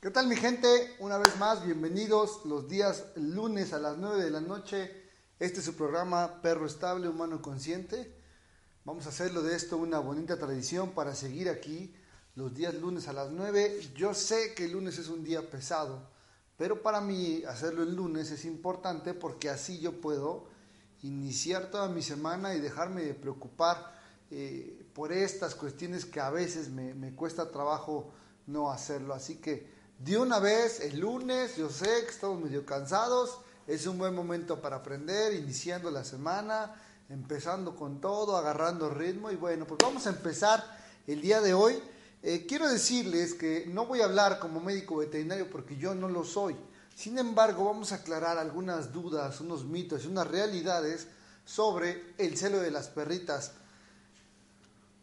¿Qué tal mi gente? Una vez más, bienvenidos los días lunes a las 9 de la noche. Este es su programa Perro Estable, Humano Consciente. Vamos a hacerlo de esto una bonita tradición para seguir aquí los días lunes a las 9. Yo sé que el lunes es un día pesado, pero para mí hacerlo el lunes es importante porque así yo puedo iniciar toda mi semana y dejarme de preocupar eh, por estas cuestiones que a veces me, me cuesta trabajo no hacerlo. Así que de una vez, el lunes, yo sé que estamos medio cansados, es un buen momento para aprender, iniciando la semana, empezando con todo, agarrando ritmo y bueno, pues vamos a empezar el día de hoy. Eh, quiero decirles que no voy a hablar como médico veterinario porque yo no lo soy. Sin embargo, vamos a aclarar algunas dudas, unos mitos y unas realidades sobre el celo de las perritas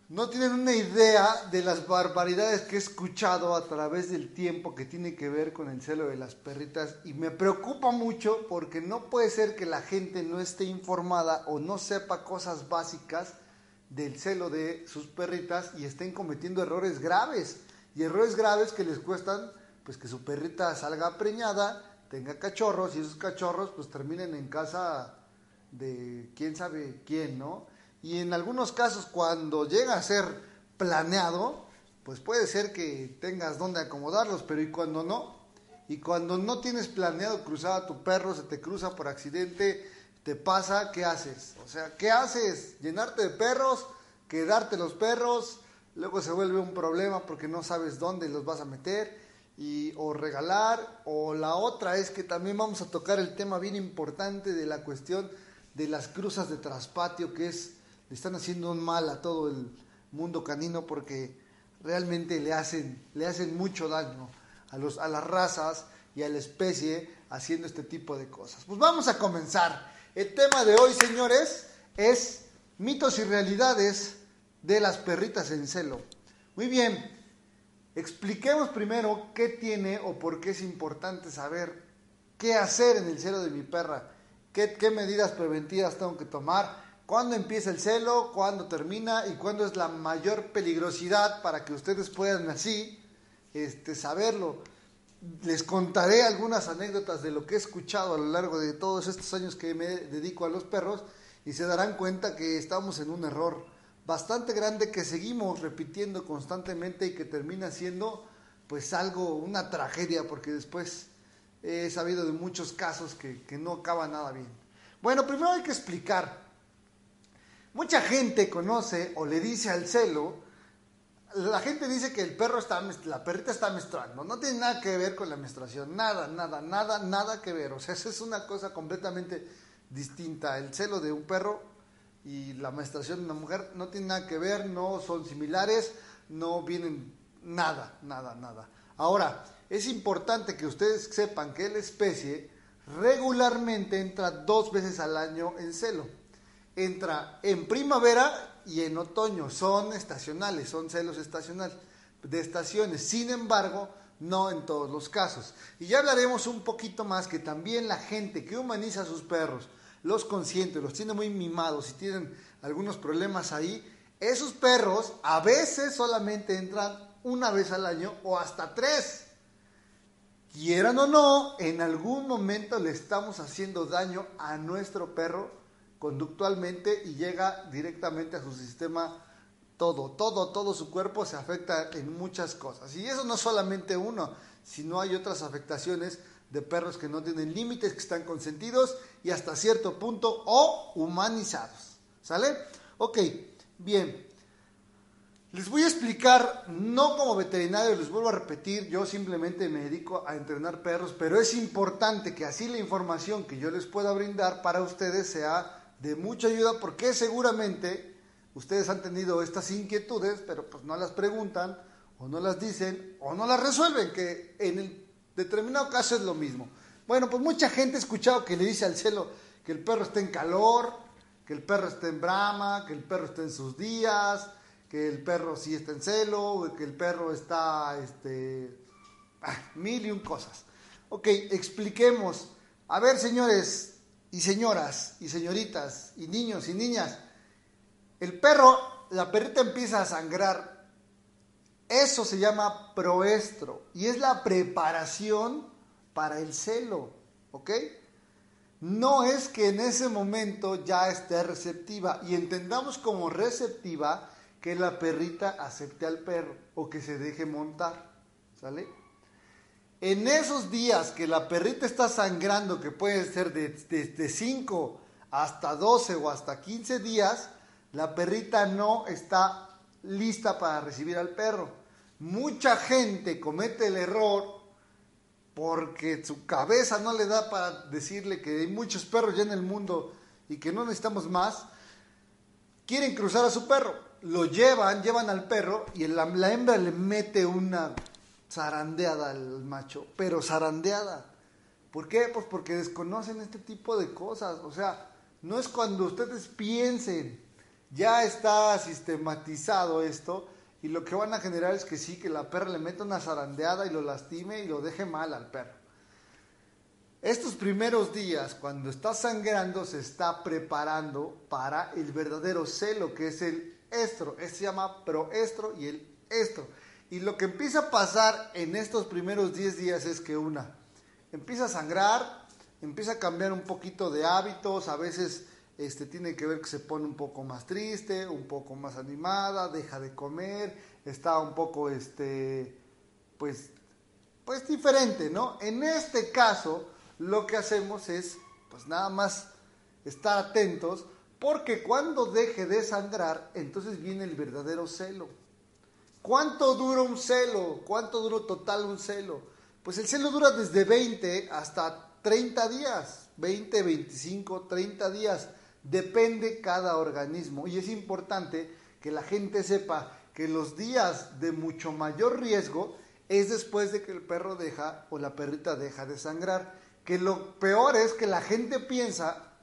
no tienen una idea de las barbaridades que he escuchado a través del tiempo que tiene que ver con el celo de las perritas y me preocupa mucho porque no puede ser que la gente no esté informada o no sepa cosas básicas del celo de sus perritas y estén cometiendo errores graves y errores graves que les cuestan pues que su perrita salga preñada, tenga cachorros y esos cachorros pues terminen en casa de quién sabe quién, ¿no? Y en algunos casos cuando llega a ser planeado, pues puede ser que tengas donde acomodarlos, pero ¿y cuando no? Y cuando no tienes planeado cruzar a tu perro, se te cruza por accidente, te pasa, ¿qué haces? O sea, ¿qué haces? ¿Llenarte de perros? ¿Quedarte los perros? Luego se vuelve un problema porque no sabes dónde los vas a meter y o regalar o la otra es que también vamos a tocar el tema bien importante de la cuestión de las cruzas de traspatio que es le están haciendo un mal a todo el mundo canino porque realmente le hacen, le hacen mucho daño a, los, a las razas y a la especie haciendo este tipo de cosas. Pues vamos a comenzar. El tema de hoy, señores, es mitos y realidades de las perritas en celo. Muy bien, expliquemos primero qué tiene o por qué es importante saber qué hacer en el celo de mi perra, qué, qué medidas preventivas tengo que tomar cuándo empieza el celo, cuándo termina y cuándo es la mayor peligrosidad para que ustedes puedan así este, saberlo. Les contaré algunas anécdotas de lo que he escuchado a lo largo de todos estos años que me dedico a los perros y se darán cuenta que estamos en un error bastante grande que seguimos repitiendo constantemente y que termina siendo pues algo, una tragedia porque después he sabido de muchos casos que, que no acaba nada bien. Bueno, primero hay que explicar Mucha gente conoce o le dice al celo, la gente dice que el perro está, la perrita está menstruando. No tiene nada que ver con la menstruación. Nada, nada, nada, nada que ver. O sea, esa es una cosa completamente distinta. El celo de un perro y la menstruación de una mujer no tiene nada que ver, no son similares, no vienen nada, nada, nada. Ahora, es importante que ustedes sepan que la especie regularmente entra dos veces al año en celo entra en primavera y en otoño. Son estacionales, son celos estacionales de estaciones. Sin embargo, no en todos los casos. Y ya hablaremos un poquito más que también la gente que humaniza a sus perros, los consiente, los tiene muy mimados y tienen algunos problemas ahí, esos perros a veces solamente entran una vez al año o hasta tres. Quieran o no, en algún momento le estamos haciendo daño a nuestro perro conductualmente y llega directamente a su sistema todo, todo, todo su cuerpo se afecta en muchas cosas. Y eso no solamente uno, sino hay otras afectaciones de perros que no tienen límites, que están consentidos y hasta cierto punto o humanizados. ¿Sale? Ok, bien. Les voy a explicar, no como veterinario, les vuelvo a repetir, yo simplemente me dedico a entrenar perros, pero es importante que así la información que yo les pueda brindar para ustedes sea de mucha ayuda porque seguramente ustedes han tenido estas inquietudes, pero pues no las preguntan o no las dicen o no las resuelven, que en el determinado caso es lo mismo. Bueno, pues mucha gente ha escuchado que le dice al celo que el perro está en calor, que el perro está en brama, que el perro está en sus días, que el perro sí está en celo, que el perro está, este, ah, mil y un cosas. Ok, expliquemos. A ver, señores y señoras y señoritas y niños y niñas, el perro, la perrita empieza a sangrar. Eso se llama proestro y es la preparación para el celo, ¿ok? No es que en ese momento ya esté receptiva y entendamos como receptiva que la perrita acepte al perro o que se deje montar, ¿sale? En esos días que la perrita está sangrando, que puede ser de 5 hasta 12 o hasta 15 días, la perrita no está lista para recibir al perro. Mucha gente comete el error porque su cabeza no le da para decirle que hay muchos perros ya en el mundo y que no necesitamos más. Quieren cruzar a su perro, lo llevan, llevan al perro y la, la hembra le mete una zarandeada al macho, pero zarandeada. ¿Por qué? Pues porque desconocen este tipo de cosas. O sea, no es cuando ustedes piensen ya está sistematizado esto y lo que van a generar es que sí, que la perra le meta una zarandeada y lo lastime y lo deje mal al perro. Estos primeros días, cuando está sangrando, se está preparando para el verdadero celo, que es el estro. Este se llama proestro y el estro. Y lo que empieza a pasar en estos primeros 10 días es que una, empieza a sangrar, empieza a cambiar un poquito de hábitos, a veces este, tiene que ver que se pone un poco más triste, un poco más animada, deja de comer, está un poco, este, pues, pues diferente, ¿no? En este caso, lo que hacemos es, pues nada más estar atentos, porque cuando deje de sangrar, entonces viene el verdadero celo. ¿Cuánto dura un celo? ¿Cuánto dura total un celo? Pues el celo dura desde 20 hasta 30 días, 20, 25, 30 días. Depende cada organismo y es importante que la gente sepa que los días de mucho mayor riesgo es después de que el perro deja o la perrita deja de sangrar. Que lo peor es que la gente piensa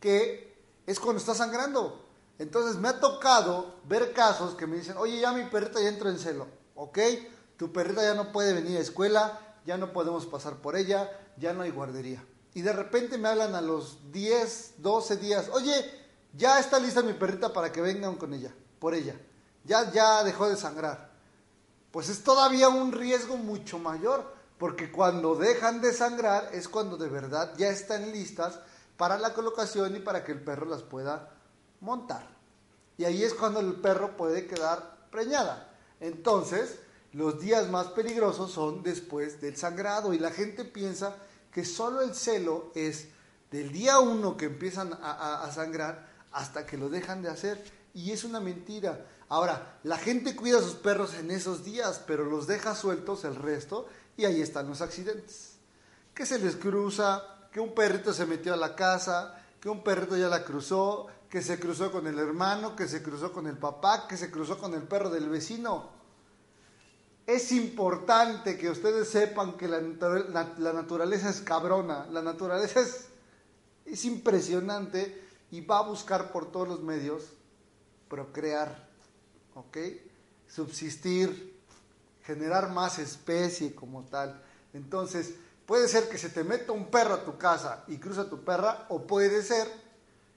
que es cuando está sangrando. Entonces me ha tocado ver casos que me dicen, oye, ya mi perrita ya entró en celo, ¿ok? Tu perrita ya no puede venir a escuela, ya no podemos pasar por ella, ya no hay guardería y de repente me hablan a los 10, 12 días, oye, ya está lista mi perrita para que vengan con ella, por ella, ya, ya dejó de sangrar. Pues es todavía un riesgo mucho mayor, porque cuando dejan de sangrar es cuando de verdad ya están listas para la colocación y para que el perro las pueda montar. Y ahí es cuando el perro puede quedar preñada. Entonces, los días más peligrosos son después del sangrado y la gente piensa que solo el celo es del día uno que empiezan a, sangrar hasta que lo dejan de hacer. Y es una mentira. Ahora, la gente cuida a sus perros en esos días, pero los deja sueltos el resto y ahí están los accidentes. Que se les cruza, que un perrito se metió a la casa, que un perrito ya la cruzó, que se cruzó con el hermano, que se cruzó con el papá, que se cruzó con el perro del vecino. Es importante que ustedes sepan que la, naturaleza es cabrona, la naturaleza es, es impresionante y va a buscar por todos los medios procrear, ¿ok? Subsistir, generar más especie como tal. Entonces, puede ser que se te meta un perro a tu casa y cruza tu perra, o puede ser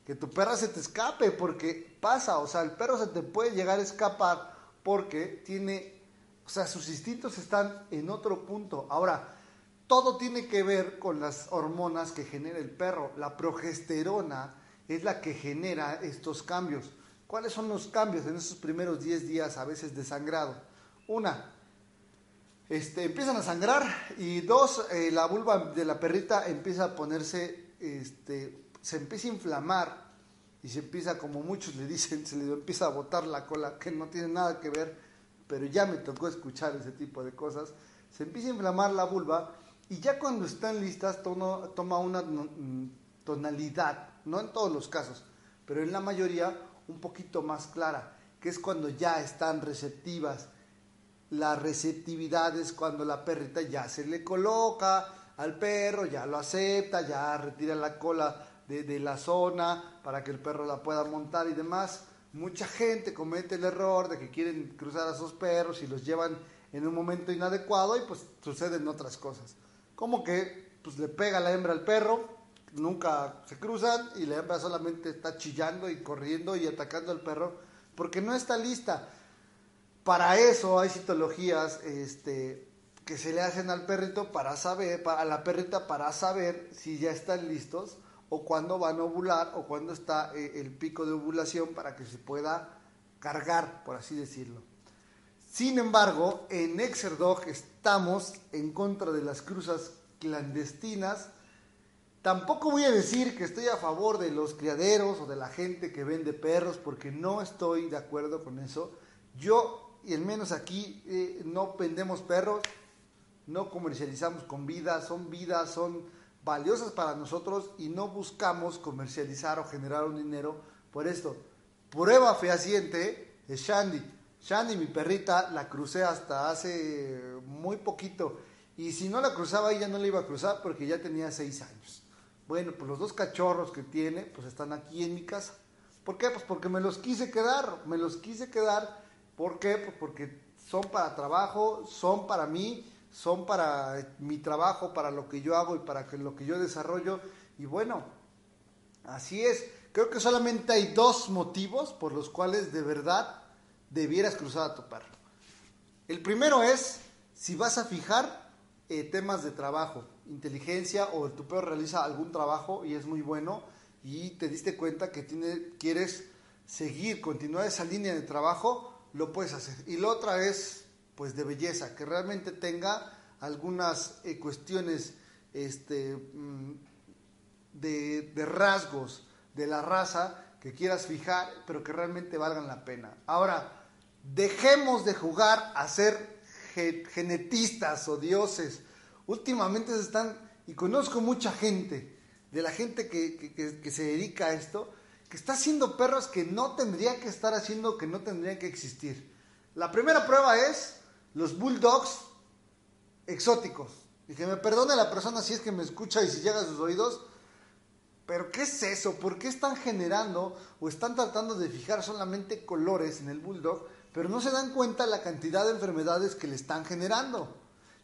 que tu perra se te escape porque pasa, o sea, el perro se te puede llegar a escapar porque tiene O sea, sus instintos están en otro punto. Ahora, todo tiene que ver con las hormonas que genera el perro. La progesterona es la que genera estos cambios. ¿Cuáles son los cambios en esos primeros 10 días a veces de sangrado? Una, este, empiezan a sangrar y dos, eh, la vulva de la perrita empieza a ponerse, este, se empieza a inflamar y se empieza, como muchos le dicen, se le empieza a botar la cola, que no tiene nada que ver, pero ya me tocó escuchar ese tipo de cosas. Se empieza a inflamar la vulva y ya cuando están listas toma una tonalidad, no en todos los casos, pero en la mayoría un poquito más clara, que es cuando ya están receptivas. La receptividad es cuando la perrita ya se le coloca al perro, ya lo acepta, ya retira la cola de, la zona para que el perro la pueda montar y demás. Mucha gente comete el error de que quieren cruzar a sus perros y los llevan en un momento inadecuado y pues suceden otras cosas. Como que pues le pega la hembra al perro, nunca se cruzan y la hembra solamente está chillando y corriendo y atacando al perro porque no está lista. Para eso hay citologías este, que se le hacen al perrito para saber, a la perrita para saber si ya están listos o cuándo van a ovular o cuándo está eh, el pico de ovulación para que se pueda cargar, por así decirlo. Sin embargo, en Exerdog estamos en contra de las cruzas clandestinas. Tampoco voy a decir que estoy a favor de los criaderos o de la gente que vende perros, porque no estoy de acuerdo con eso. Yo, y al menos aquí, eh, no vendemos perros, no comercializamos con vidas, son vidas, son valiosas para nosotros y no buscamos comercializar o generar un dinero por esto. Prueba fehaciente es Shandy. Shandy, mi perrita, la crucé hasta hace muy poquito. Y si no la cruzaba, ella no la iba a cruzar porque ya tenía seis años. Bueno, pues los dos cachorros que tiene, pues están aquí en mi casa. ¿Por qué? Pues porque me los quise quedar, me los quise quedar. ¿Por qué? Pues porque son para trabajo, son para mí son para mi trabajo, para lo que yo hago y para lo que yo desarrollo. Y bueno, así es. Creo que solamente hay dos motivos por los cuales de verdad debieras cruzar a tu perro. El primero es si vas a fijar eh, temas de trabajo, inteligencia o tu perro realiza algún trabajo y es muy bueno y te diste cuenta que tiene, quieres seguir, continuar esa línea de trabajo, lo puedes hacer. Y la otra es pues de belleza, que realmente tenga algunas eh, cuestiones este, mm, de, de, rasgos de la raza que quieras fijar, pero que realmente valgan la pena. Ahora, dejemos de jugar a ser genetistas o dioses. Últimamente se están, y conozco mucha gente, de la gente que, que, que se dedica a esto, que está haciendo perros que no tendría que estar haciendo, que no tendrían que existir. La primera prueba es los bulldogs exóticos. Y que me perdone la persona si es que me escucha y si llega a sus oídos, pero ¿qué es eso? ¿Por qué están generando o están tratando de fijar solamente colores en el bulldog, pero no se dan cuenta la cantidad de enfermedades que le están generando?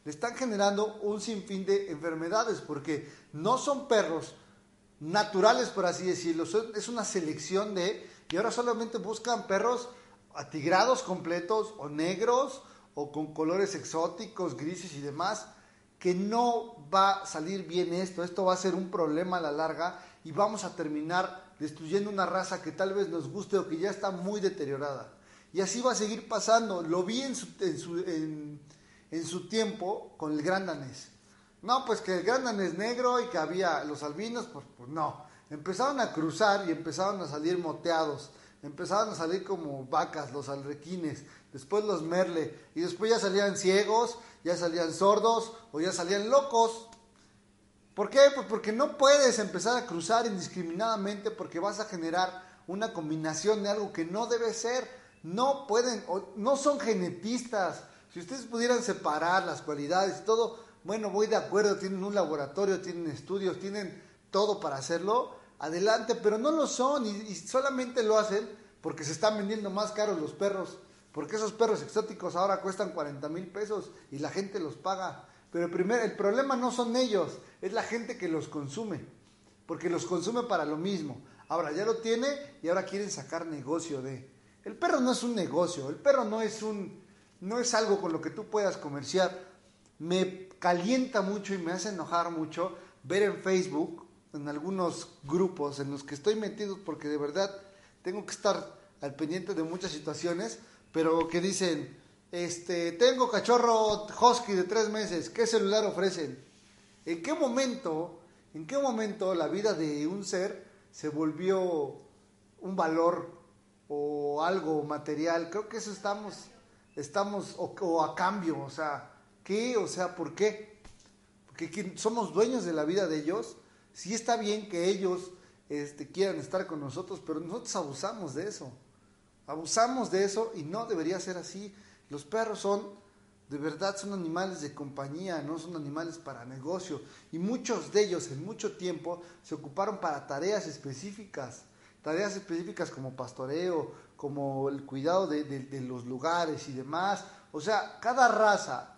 Le están generando un sinfín de enfermedades porque no son perros naturales, por así decirlo, es una selección de, y ahora solamente buscan perros atigrados completos o negros o con colores exóticos, grises y demás, que no va a salir bien esto, esto va a ser un problema a la larga y vamos a terminar destruyendo una raza que tal vez nos guste o que ya está muy deteriorada. Y así va a seguir pasando. Lo vi en su, tiempo con el gran danés. No, pues que el gran danés negro y que había los albinos, pues, pues no. Empezaron a cruzar y empezaron a salir moteados. Empezaron a salir como vacas, los alrequines después los merle, y después ya salían ciegos, ya salían sordos o ya salían locos. ¿Por qué? Pues porque no puedes empezar a cruzar indiscriminadamente porque vas a generar una combinación de algo que no debe ser. No pueden, no son genetistas. Si ustedes pudieran separar las cualidades y todo, bueno, voy de acuerdo, tienen un laboratorio, tienen estudios, tienen todo para hacerlo, adelante, pero no lo son y, solamente lo hacen porque se están vendiendo más caros los perros porque esos perros exóticos ahora cuestan 40 mil pesos y la gente los paga. Pero el, primer, el problema no son ellos, es la gente que los consume. Porque los consume para lo mismo. Ahora ya lo tiene y ahora quieren sacar negocio de. El perro no es un negocio, el perro no es un, no es algo con lo que tú puedas comerciar. Me calienta mucho y me hace enojar mucho ver en Facebook, en algunos grupos en los que estoy metido, porque de verdad tengo que estar al pendiente de muchas situaciones, pero que dicen, este, tengo cachorro husky de tres meses, ¿qué celular ofrecen? ¿En qué momento, en qué momento la vida de un ser se volvió un valor o algo material? Creo que eso estamos, estamos, o, a cambio, o sea, ¿qué? O sea, ¿por qué? Porque somos dueños de la vida de ellos. Sí está bien que ellos este, quieran estar con nosotros, pero nosotros abusamos de eso. Abusamos de eso y no debería ser así. Los perros son, de verdad, son animales de compañía, no son animales para negocio. Y muchos de ellos en mucho tiempo se ocuparon para tareas específicas. Tareas específicas como pastoreo, como el cuidado de, de los lugares y demás. O sea, cada raza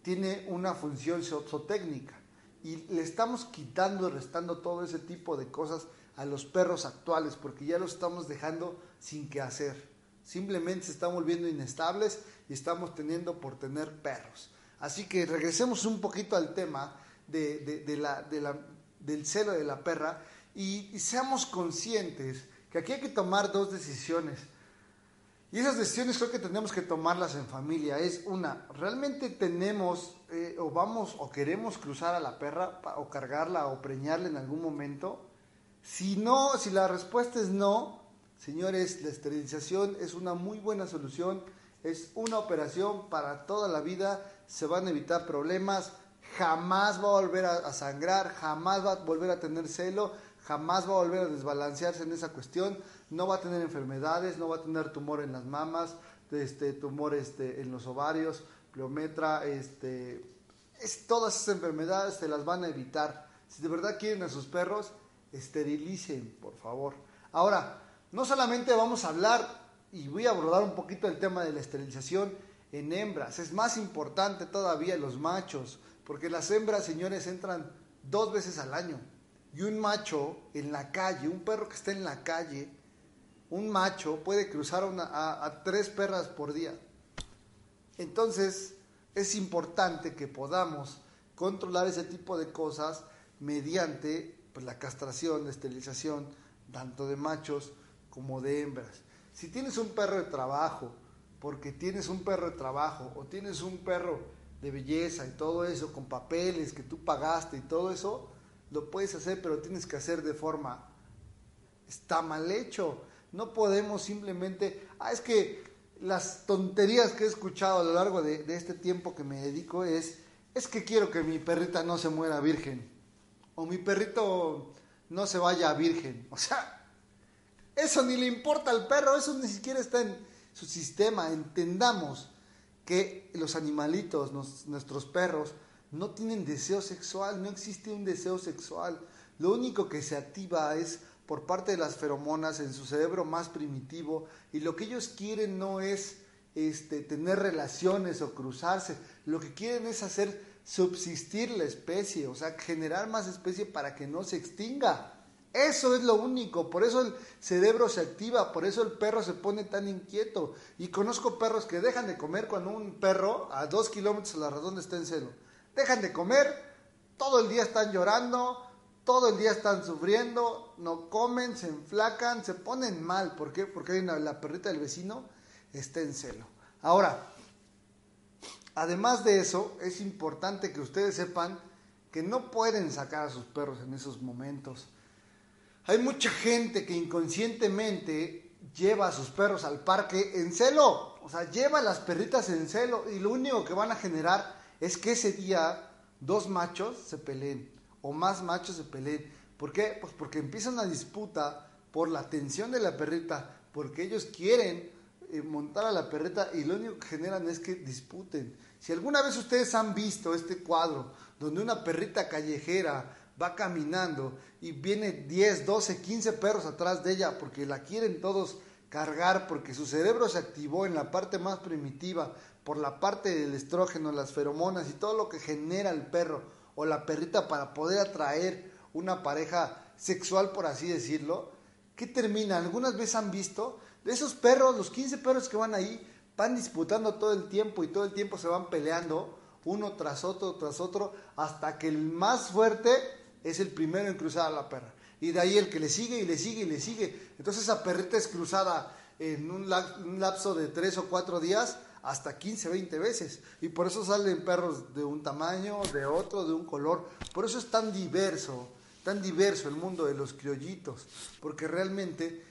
tiene una función zootécnica y le estamos quitando y restando todo ese tipo de cosas a los perros actuales porque ya los estamos dejando sin qué hacer. Simplemente se están volviendo inestables y estamos teniendo por tener perros. Así que regresemos un poquito al tema de, la, del celo de la perra y, seamos conscientes que aquí hay que tomar dos decisiones. Y esas decisiones creo que tenemos que tomarlas en familia. Es una, ¿realmente tenemos eh, o vamos o queremos cruzar a la perra o cargarla o preñarla en algún momento? Si no, si la respuesta es no, Señores, la esterilización es una muy buena solución, es una operación para toda la vida, se van a evitar problemas, jamás va a volver a, sangrar, jamás va a volver a tener celo, jamás va a volver a desbalancearse en esa cuestión, no va a tener enfermedades, no va a tener tumor en las mamas, este, tumor este, en los ovarios, pleometra, este, es, todas esas enfermedades se las van a evitar. Si de verdad quieren a sus perros, esterilicen, por favor. Ahora, no solamente vamos a hablar y voy a abordar un poquito el tema de la esterilización en hembras, es más importante todavía los machos, porque las hembras, señores, entran dos veces al año. Y un macho en la calle, un perro que está en la calle, un macho puede cruzar a, tres perras por día. Entonces, es importante que podamos controlar ese tipo de cosas mediante pues, la castración, la esterilización, tanto de machos como de hembras. Si tienes un perro de trabajo, porque tienes un perro de trabajo o tienes un perro de belleza y todo eso, con papeles que tú pagaste y todo eso, lo puedes hacer, pero tienes que hacer de forma... Está mal hecho. No podemos simplemente... Ah, es que las tonterías que he escuchado a lo largo de, de este tiempo que me dedico es, es que quiero que mi perrita no se muera virgen. O mi perrito no se vaya virgen. O sea, eso ni le importa al perro, eso ni siquiera está en su sistema. Entendamos que los animalitos, nuestros perros, no tienen deseo sexual, no existe un deseo sexual. Lo único que se activa es por parte de las feromonas en su cerebro más primitivo y lo que ellos quieren no es este, tener relaciones o cruzarse, lo que quieren es hacer subsistir la especie, o sea, generar más especie para que no se extinga. Eso es lo único, por eso el cerebro se activa, por eso el perro se pone tan inquieto. Y conozco perros que dejan de comer cuando un perro a dos kilómetros a la redonda está en celo. Dejan de comer, todo el día están llorando, todo el día están sufriendo, no comen, se enflacan, se ponen mal. ¿Por qué? Porque la perrita del vecino está en celo. Ahora, además de eso, es importante que ustedes sepan que no pueden sacar a sus perros en esos momentos hay mucha gente que inconscientemente lleva a sus perros al parque en celo. O sea, lleva a las perritas en celo y lo único que van a generar es que ese día dos machos se peleen o más machos se peleen. ¿Por qué? Pues porque empieza una disputa por la atención de la perrita, porque ellos quieren eh, montar a la perrita y lo único que generan es que disputen. Si alguna vez ustedes han visto este cuadro donde una perrita callejera va caminando y viene 10, 12, 15 perros atrás de ella porque la quieren todos cargar porque su cerebro se activó en la parte más primitiva por la parte del estrógeno, las feromonas y todo lo que genera el perro o la perrita para poder atraer una pareja sexual, por así decirlo, ¿qué termina? Algunas veces han visto de esos perros, los 15 perros que van ahí, van disputando todo el tiempo y todo el tiempo se van peleando uno tras otro, tras otro, hasta que el más fuerte es el primero en cruzar a la perra. Y de ahí el que le sigue y le sigue y le sigue. Entonces esa perrita es cruzada en un, lapso de tres o cuatro días hasta 15, 20 veces. Y por eso salen perros de un tamaño, de otro, de un color. Por eso es tan diverso, tan diverso el mundo de los criollitos. Porque realmente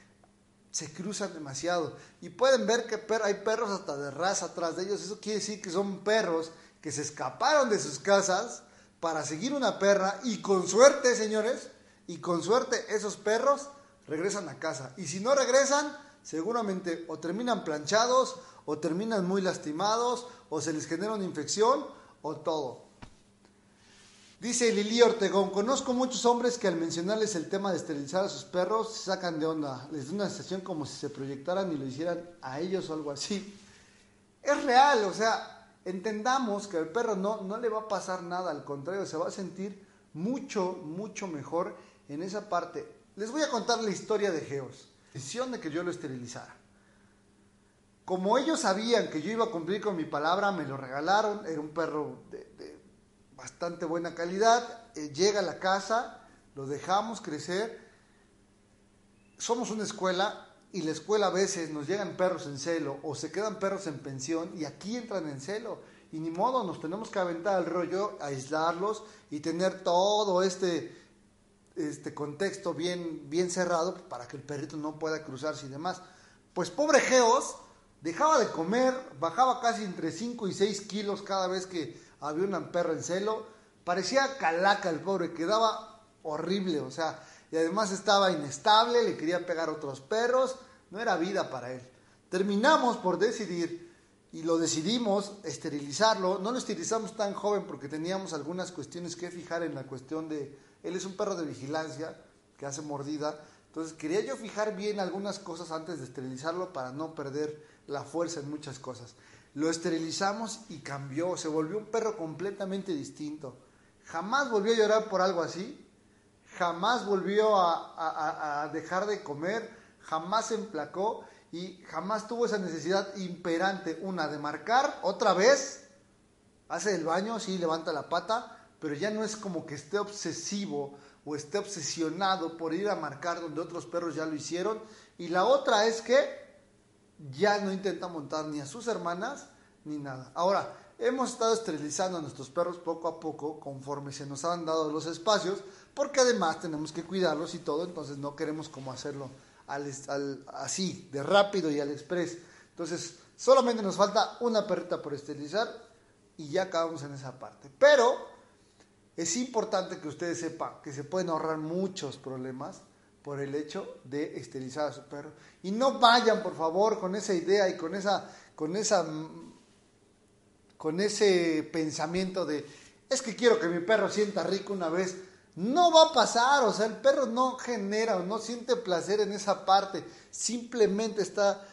se cruzan demasiado. Y pueden ver que hay perros hasta de raza atrás de ellos. Eso quiere decir que son perros que se escaparon de sus casas para seguir una perra y con suerte, señores, y con suerte esos perros regresan a casa. Y si no regresan, seguramente o terminan planchados, o terminan muy lastimados, o se les genera una infección, o todo. Dice Lili Ortegón, conozco muchos hombres que al mencionarles el tema de esterilizar a sus perros se sacan de onda, les da una sensación como si se proyectaran y lo hicieran a ellos o algo así. Es real, o sea, entendamos que al perro no, no le va a pasar nada, al contrario, se va a sentir mucho, mucho mejor en esa parte. Les voy a contar la historia de Geos, decisión de que yo lo esterilizara. Como ellos sabían que yo iba a cumplir con mi palabra, me lo regalaron, era un perro de, bastante buena calidad, eh, llega a la casa, lo dejamos crecer, somos una escuela, y la escuela a veces nos llegan perros en celo o se quedan perros en pensión y aquí entran en celo. Y ni modo, nos tenemos que aventar el rollo, aislarlos y tener todo este, este contexto bien, bien cerrado para que el perrito no pueda cruzarse y demás. Pues pobre Geos, dejaba de comer, bajaba casi entre 5 y 6 kilos cada vez que había una perra en celo. Parecía calaca el pobre, quedaba horrible, o sea, y además estaba inestable, le quería pegar otros perros, no era vida para él. Terminamos por decidir y lo decidimos esterilizarlo. No lo esterilizamos tan joven porque teníamos algunas cuestiones que fijar en la cuestión de, él es un perro de vigilancia que hace mordida, entonces quería yo fijar bien algunas cosas antes de esterilizarlo para no perder la fuerza en muchas cosas. Lo esterilizamos y cambió, se volvió un perro completamente distinto. Jamás volvió a llorar por algo así, jamás volvió a, dejar de comer, jamás se emplacó y jamás tuvo esa necesidad imperante, una de marcar otra vez, hace el baño, sí, levanta la pata, pero ya no es como que esté obsesivo o esté obsesionado por ir a marcar donde otros perros ya lo hicieron. Y la otra es que ya no intenta montar ni a sus hermanas ni nada. Ahora, hemos estado esterilizando a nuestros perros poco a poco conforme se nos han dado los espacios porque además tenemos que cuidarlos y todo, entonces no queremos como hacerlo así, de rápido y al express. Entonces, solamente nos falta una perrita por esterilizar y ya acabamos en esa parte. Pero es importante que ustedes sepan que se pueden ahorrar muchos problemas por el hecho de esterilizar a su perro. Y no vayan, por favor, con esa idea y con esa, con esa, con ese pensamiento de es que quiero que mi perro sienta rico una vez. No va a pasar, o sea, el perro no genera o no siente placer en esa parte, simplemente está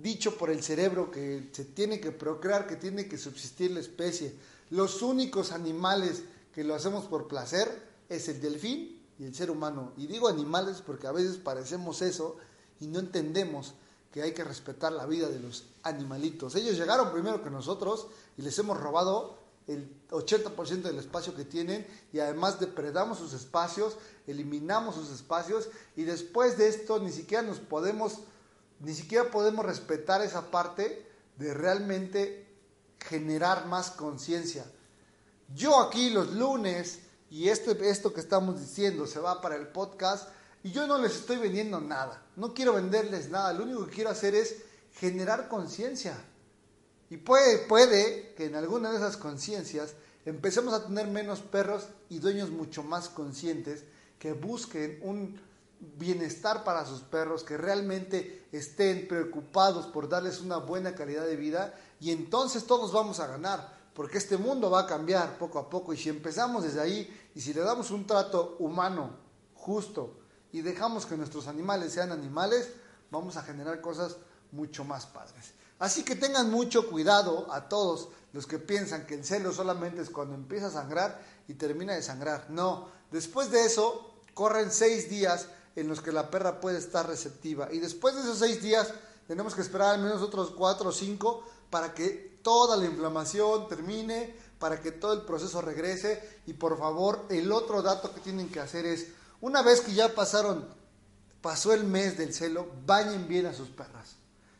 dicho por el cerebro que se tiene que procrear, que tiene que subsistir la especie. Los únicos animales que lo hacemos por placer es el delfín y el ser humano. Y digo animales porque a veces parecemos eso y no entendemos que hay que respetar la vida de los animalitos. Ellos llegaron primero que nosotros y les hemos robado el 80% del espacio que tienen y además depredamos sus espacios, eliminamos sus espacios y después de esto ni siquiera nos podemos, ni siquiera podemos respetar esa parte de realmente generar más conciencia. Yo aquí los lunes y esto, esto que estamos diciendo se va para el podcast y yo no les estoy vendiendo nada, no quiero venderles nada, lo único que quiero hacer es generar conciencia. Y puede, puede que en alguna de esas conciencias empecemos a tener menos perros y dueños mucho más conscientes que busquen un bienestar para sus perros, que realmente estén preocupados por darles una buena calidad de vida y entonces todos vamos a ganar, porque este mundo va a cambiar poco a poco y si empezamos desde ahí y si le damos un trato humano, justo y dejamos que nuestros animales sean animales, vamos a generar cosas mucho más padres. Así que tengan mucho cuidado a todos los que piensan que el celo solamente es cuando empieza a sangrar y termina de sangrar. No, después de eso corren seis días en los que la perra puede estar receptiva y después de esos seis días tenemos que esperar al menos otros 4 o 5 para que toda la inflamación termine, para que todo el proceso regrese. Y por favor, el otro dato que tienen que hacer es, una vez que ya pasaron, pasó el mes del celo, bañen bien a sus perras.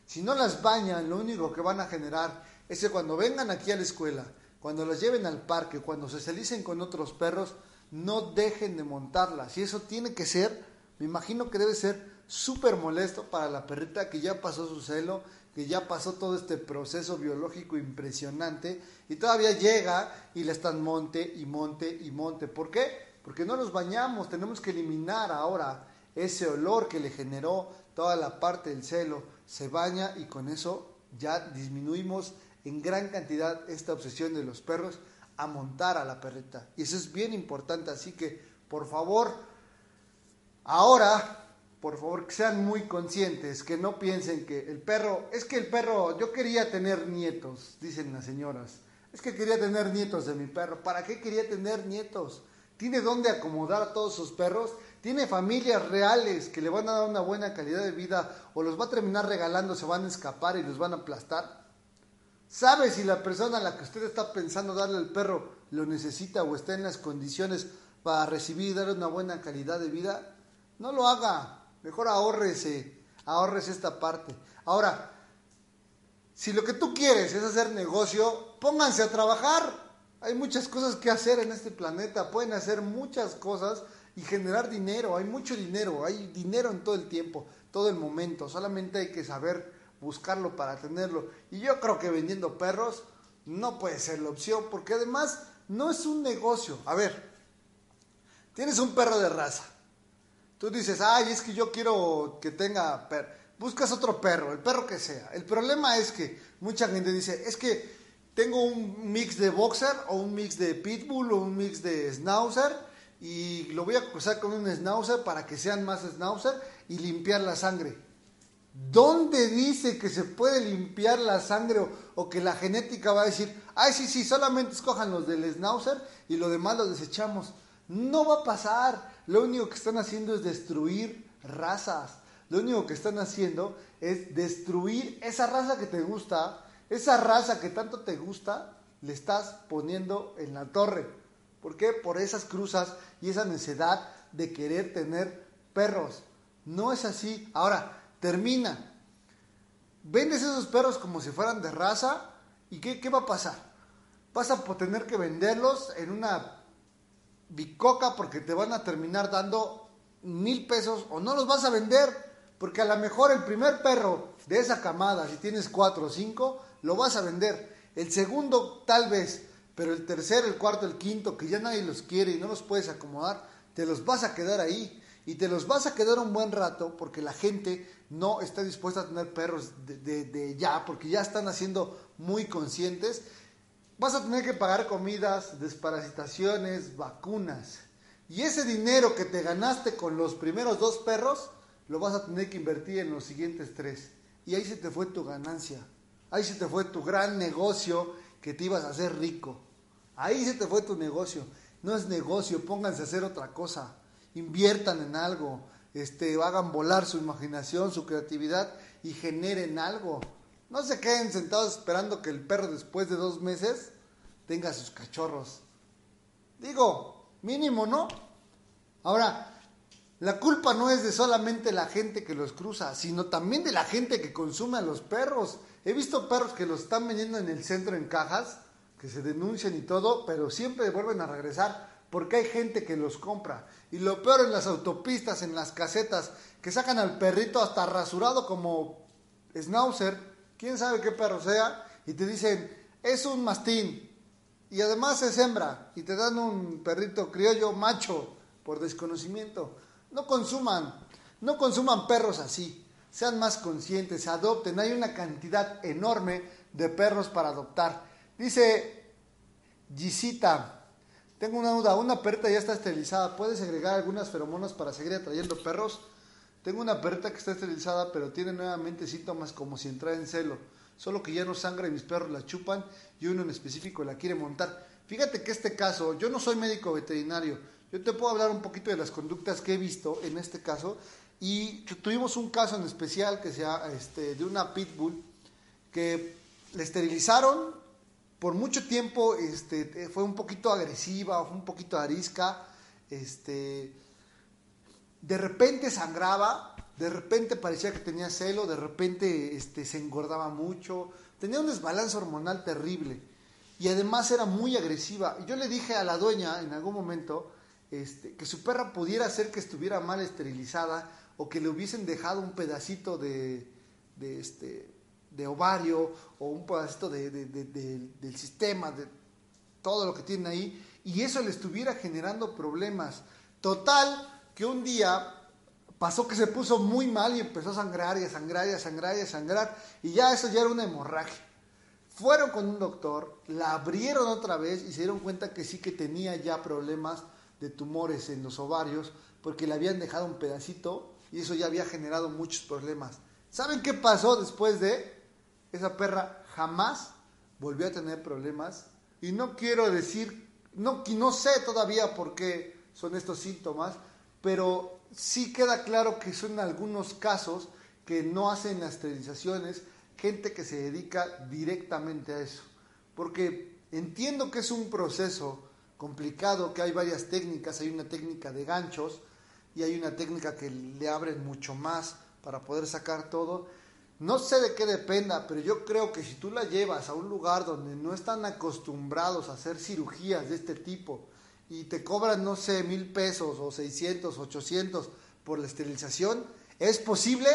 Si no las bañan, lo único que van a generar es que cuando vengan aquí a la escuela, cuando las lleven al parque, cuando se salicen con otros perros, no dejen de montarlas. Y eso tiene que ser, me imagino que debe ser súper molesto para la perrita que ya pasó su celo, que ya pasó todo este proceso biológico impresionante y todavía llega y le están monte y monte y monte. ¿Por qué? Porque no nos bañamos, tenemos que eliminar ahora ese olor que le generó toda la parte del celo se baña y con eso ya disminuimos en gran cantidad esta obsesión de los perros a montar a la perrita. Y eso es bien importante, así que por favor, ahora, por favor, que sean muy conscientes, que no piensen que el perro, es que el perro, yo quería tener nietos, dicen las señoras, es que quería tener nietos de mi perro, ¿para qué quería tener nietos? ¿Tiene dónde acomodar a todos sus perros? tiene familias reales que le van a dar una buena calidad de vida o los va a terminar regalando, se van a escapar y los van a aplastar. ¿Sabe si la persona a la que usted está pensando darle al perro lo necesita o está en las condiciones para recibir y darle una buena calidad de vida? No lo haga, mejor ahórrese, ahórrese esta parte. Ahora, si lo que tú quieres es hacer negocio, pónganse a trabajar. Hay muchas cosas que hacer en este planeta, pueden hacer muchas cosas y generar dinero. Hay mucho dinero, hay dinero en todo el tiempo, todo el momento. Solamente hay que saber buscarlo para tenerlo. Y yo creo que vendiendo perros no puede ser la opción, porque además no es un negocio. A ver, tienes un perro de raza. Tú dices, ay, es que yo quiero que tenga perro. Buscas otro perro, el perro que sea. El problema es que mucha gente dice, es que tengo un mix de boxer o un mix de pitbull o un mix de schnauzer y lo voy a cruzar con un schnauzer para que sean más schnauzer y limpiar la sangre. ¿Dónde dice que se puede limpiar la sangre o, que la genética va a decir, ay, sí, sí, solamente escojan los del schnauzer y lo demás lo desechamos? No va a pasar. Lo único que están haciendo es destruir razas. Lo único que están haciendo es destruir esa raza que te gusta, esa raza que tanto te gusta, le estás poniendo en la torre. ¿Por qué? Por esas cruzas y esa necesidad de querer tener perros. No es así. Ahora, termina. Vendes esos perros como si fueran de raza y ¿qué, qué va a pasar? Vas a tener que venderlos en una bicoca porque te van a terminar dando mil pesos o no los vas a vender porque a lo mejor el primer perro de esa camada, si tienes cuatro o cinco, lo vas a vender. El segundo tal vez, pero el tercero, el cuarto, el quinto, que ya nadie los quiere y no los puedes acomodar, te los vas a quedar ahí. Y te los vas a quedar un buen rato porque la gente no está dispuesta a tener perros de, ya, porque ya están haciendo muy conscientes. Vas a tener que pagar comidas, desparasitaciones, vacunas. Y ese dinero que te ganaste con los primeros dos perros, lo vas a tener que invertir en los siguientes tres. Y ahí se te fue tu ganancia. Ahí se te fue tu gran negocio que te ibas a hacer rico. Ahí se te fue tu negocio. No es negocio, pónganse a hacer otra cosa. Inviertan en algo, este, hagan volar su imaginación, su creatividad y generen algo. No se queden sentados esperando que el perro después de dos meses tenga sus cachorros. Digo, mínimo, ¿no? Ahora, la culpa no es de solamente la gente que los cruza, sino también de la gente que consume a los perros. He visto perros que los están vendiendo en el centro en cajas, que se denuncian y todo, pero siempre vuelven a regresar porque hay gente que los compra. Y lo peor en las autopistas, en las casetas, que sacan al perrito hasta rasurado como schnauzer, quién sabe qué perro sea, y te dicen, es un mastín, y además es hembra, y te dan un perrito criollo macho por desconocimiento. No consuman, no consuman perros así sean más conscientes, adopten. Hay una cantidad enorme de perros para adoptar. Dice Gisita, tengo una duda, una perrita ya está esterilizada, ¿puedes agregar algunas feromonas para seguir atrayendo perros? Tengo una perrita que está esterilizada, pero tiene nuevamente síntomas como si entrara en celo. Solo que ya no sangra y mis perros la chupan y uno en específico la quiere montar. Fíjate que este caso, yo no soy médico veterinario, yo te puedo hablar un poquito de las conductas que he visto en este caso Y tuvimos un caso en especial que sea este, de una pitbull que le esterilizaron por mucho tiempo, este, fue un poquito agresiva, fue un poquito arisca, este, de repente sangraba, de repente parecía que tenía celo, de repente este, se engordaba mucho, tenía un desbalance hormonal terrible y además era muy agresiva. Yo le dije a la dueña en algún momento este, que su perra pudiera ser que estuviera mal esterilizada o que le hubiesen dejado un pedacito de, de, este, de ovario o un pedacito de, del sistema, de todo lo que tiene ahí, y eso le estuviera generando problemas. Total, que un día pasó que se puso muy mal y empezó a sangrar y a sangrar y a sangrar y a sangrar, y ya eso ya era una hemorragia. Fueron con un doctor, la abrieron otra vez y se dieron cuenta que sí que tenía ya problemas de tumores en los ovarios porque le habían dejado un pedacito y eso ya había generado muchos problemas. ¿Saben qué pasó después de? Esa perra jamás volvió a tener problemas y no quiero decir, no, no sé todavía por qué son estos síntomas, pero sí queda claro que son algunos casos que no hacen las esterilizaciones, gente que se dedica directamente a eso. Porque entiendo que es un proceso complicado, que hay varias técnicas, hay una técnica de ganchos, y hay una técnica que le abren mucho más para poder sacar todo. No sé de qué dependa, pero yo creo que si tú la llevas a un lugar donde no están acostumbrados a hacer cirugías de este tipo y te cobran, no sé, mil pesos o 600, 800 por la esterilización, es posible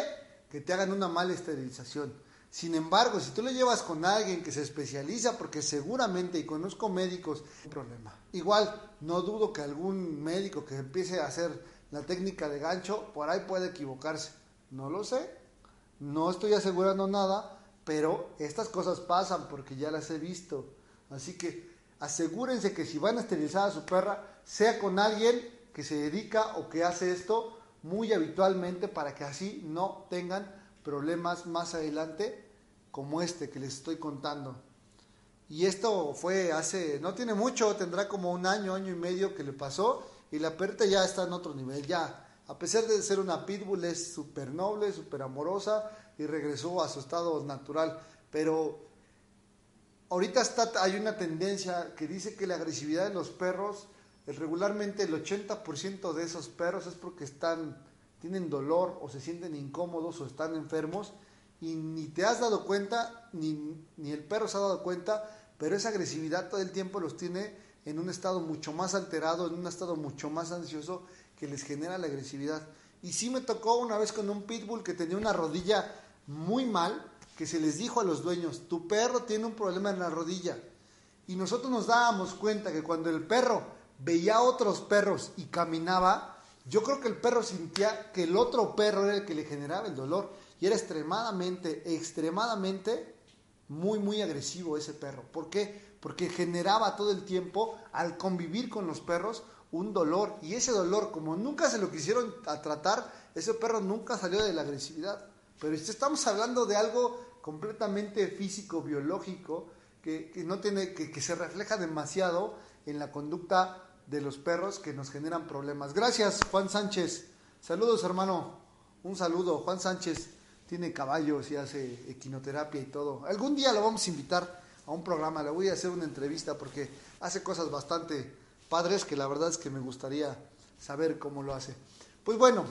que te hagan una mala esterilización. Sin embargo, si tú le llevas con alguien que se especializa, porque seguramente, y conozco médicos, problema. Igual, no dudo que algún médico que empiece a hacer la técnica de gancho, por ahí puede equivocarse. No lo sé, no estoy asegurando nada, pero estas cosas pasan porque ya las he visto. Así que asegúrense que si van a esterilizar a su perra, sea con alguien que se dedica o que hace esto muy habitualmente para que así no tengan problemas más adelante como este que les estoy contando. Y esto fue hace, no tiene mucho, tendrá como un año, año y medio que le pasó y la perrita ya está en otro nivel, ya. A pesar de ser una pitbull, es súper noble, súper amorosa y regresó a su estado natural. Pero ahorita está, hay una tendencia que dice que la agresividad de los perros, regularmente el 80% de esos perros es porque están, tienen dolor o se sienten incómodos o están enfermos y ni te has dado cuenta, ni, ni el perro se ha dado cuenta, pero esa agresividad todo el tiempo los tiene en un estado mucho más alterado, en un estado mucho más ansioso que les genera la agresividad. Y sí me tocó una vez con un pitbull que tenía una rodilla muy mal, que se les dijo a los dueños, tu perro tiene un problema en la rodilla. Y nosotros nos dábamos cuenta que cuando el perro veía a otros perros y caminaba, yo creo que el perro sentía que el otro perro era el que le generaba el dolor. Y era extremadamente, extremadamente muy, muy agresivo ese perro. ¿Por qué? porque generaba todo el tiempo, al convivir con los perros, un dolor. Y ese dolor, como nunca se lo quisieron tratar, ese perro nunca salió de la agresividad. Pero estamos hablando de algo completamente físico, biológico, que, no tiene, que, que se refleja demasiado en la conducta de los perros que nos generan problemas. Gracias, Juan Sánchez. Saludos, hermano. Un saludo. Juan Sánchez tiene caballos y hace equinoterapia y todo. Algún día lo vamos a invitar a un programa, le voy a hacer una entrevista porque hace cosas bastante padres que la verdad es que me gustaría saber cómo lo hace. Pues bueno,